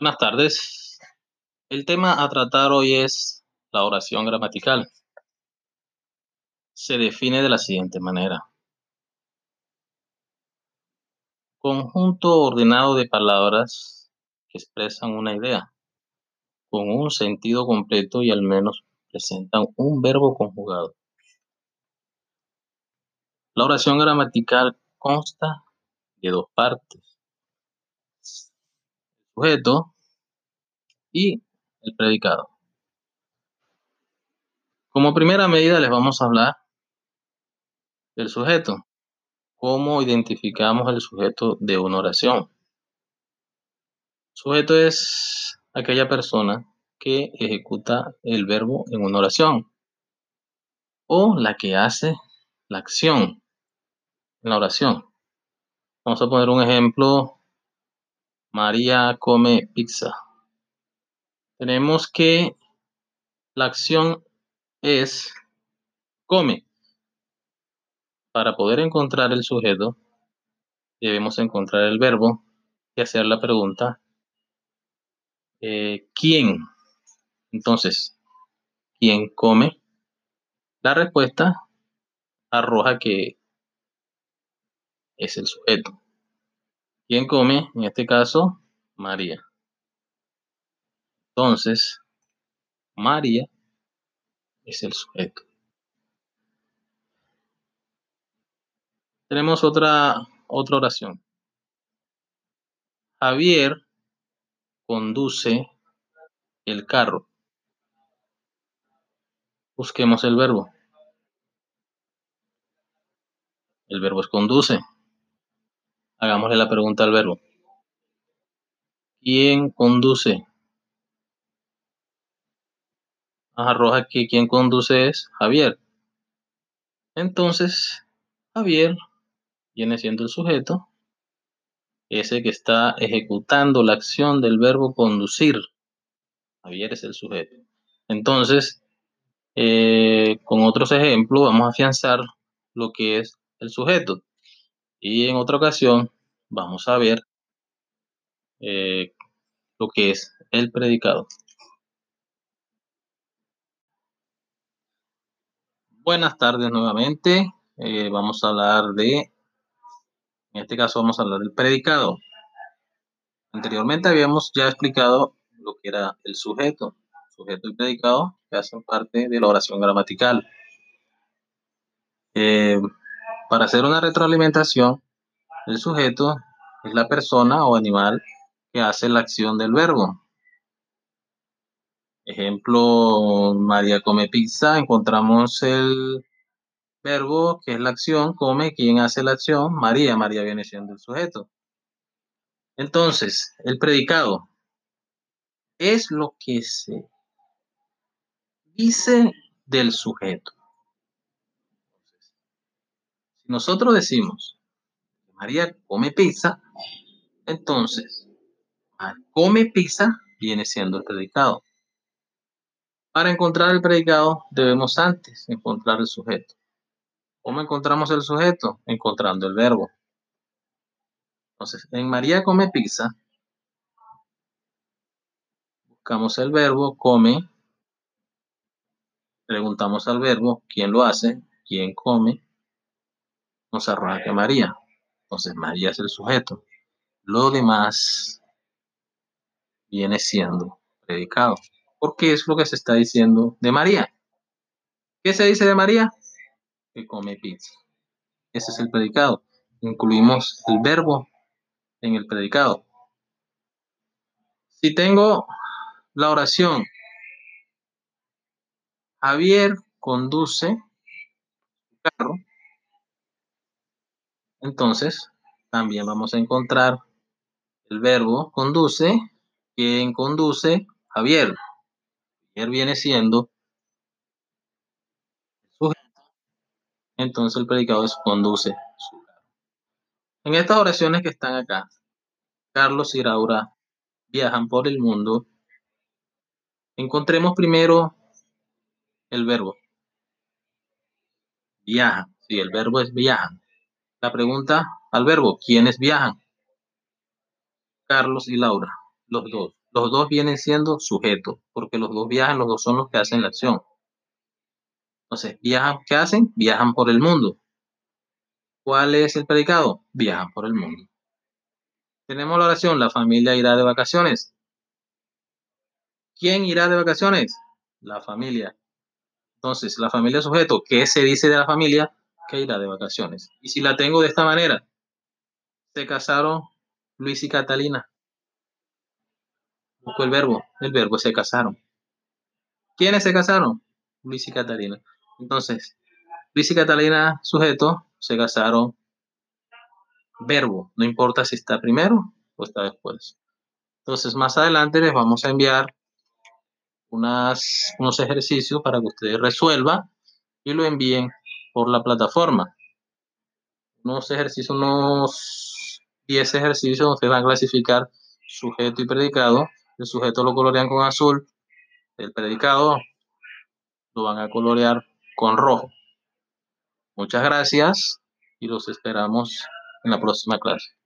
Buenas tardes. El tema a tratar hoy es la oración gramatical. Se define de la siguiente manera. Conjunto ordenado de palabras que expresan una idea, con un sentido completo y al menos presentan un verbo conjugado. La oración gramatical consta de dos partes. Sujeto y el predicado. Como primera medida les vamos a hablar del sujeto. ¿Cómo identificamos el sujeto de una oración? Sujeto es aquella persona que ejecuta el verbo en una oración o la que hace la acción en la oración. Vamos a poner un ejemplo. María come pizza tenemos que la acción es come. Para poder encontrar el sujeto, debemos encontrar el verbo y hacer la pregunta eh, ¿quién? Entonces, ¿quién come? La respuesta arroja que es el sujeto. ¿Quién come? En este caso, María. Entonces, María es el sujeto. Tenemos otra, otra oración. Javier conduce el carro. Busquemos el verbo. El verbo es conduce. Hagámosle la pregunta al verbo. ¿Quién conduce? arroja que quien conduce es Javier. Entonces, Javier viene siendo el sujeto, ese que está ejecutando la acción del verbo conducir. Javier es el sujeto. Entonces, eh, con otros ejemplos, vamos a afianzar lo que es el sujeto. Y en otra ocasión, vamos a ver eh, lo que es el predicado. Buenas tardes nuevamente. Eh, vamos a hablar de, en este caso vamos a hablar del predicado. Anteriormente habíamos ya explicado lo que era el sujeto, sujeto y predicado, que hacen parte de la oración gramatical. Eh, para hacer una retroalimentación, el sujeto es la persona o animal que hace la acción del verbo. Ejemplo, María come pizza, encontramos el verbo que es la acción, come, ¿quién hace la acción? María, María viene siendo el sujeto. Entonces, el predicado es lo que se dice del sujeto. Nosotros decimos María come pizza, entonces, come pizza viene siendo el predicado. Para encontrar el predicado debemos antes encontrar el sujeto. ¿Cómo encontramos el sujeto? Encontrando el verbo. Entonces, en María come pizza, buscamos el verbo come, preguntamos al verbo quién lo hace, quién come, nos arranca María. Entonces, María es el sujeto. Lo demás viene siendo predicado porque es lo que se está diciendo de María. ¿Qué se dice de María? Que come pizza. Ese es el predicado. Incluimos el verbo en el predicado. Si tengo la oración, Javier conduce su carro, entonces también vamos a encontrar el verbo conduce, quien conduce, Javier viene siendo sujeto, entonces el predicado es conduce En estas oraciones que están acá, Carlos y Laura viajan por el mundo. Encontremos primero el verbo. Viajan. Sí, el verbo es viajan. La pregunta al verbo, ¿quiénes viajan? Carlos y Laura, los dos. Los dos vienen siendo sujetos, porque los dos viajan, los dos son los que hacen la acción. Entonces, viajan, ¿qué hacen? Viajan por el mundo. ¿Cuál es el predicado? Viajan por el mundo. Tenemos la oración, la familia irá de vacaciones. ¿Quién irá de vacaciones? La familia. Entonces, la familia sujeto, ¿qué se dice de la familia? Que irá de vacaciones. Y si la tengo de esta manera, se casaron Luis y Catalina. Busco el verbo, el verbo se casaron. ¿Quiénes se casaron? Luis y Catalina. Entonces, Luis y Catalina, sujeto, se casaron. Verbo, no importa si está primero o está después. Entonces, más adelante les vamos a enviar unas, unos ejercicios para que ustedes resuelvan y lo envíen por la plataforma. Unos ejercicios, unos 10 ejercicios, ustedes van a clasificar sujeto y predicado. El sujeto lo colorean con azul, el predicado lo van a colorear con rojo. Muchas gracias y los esperamos en la próxima clase.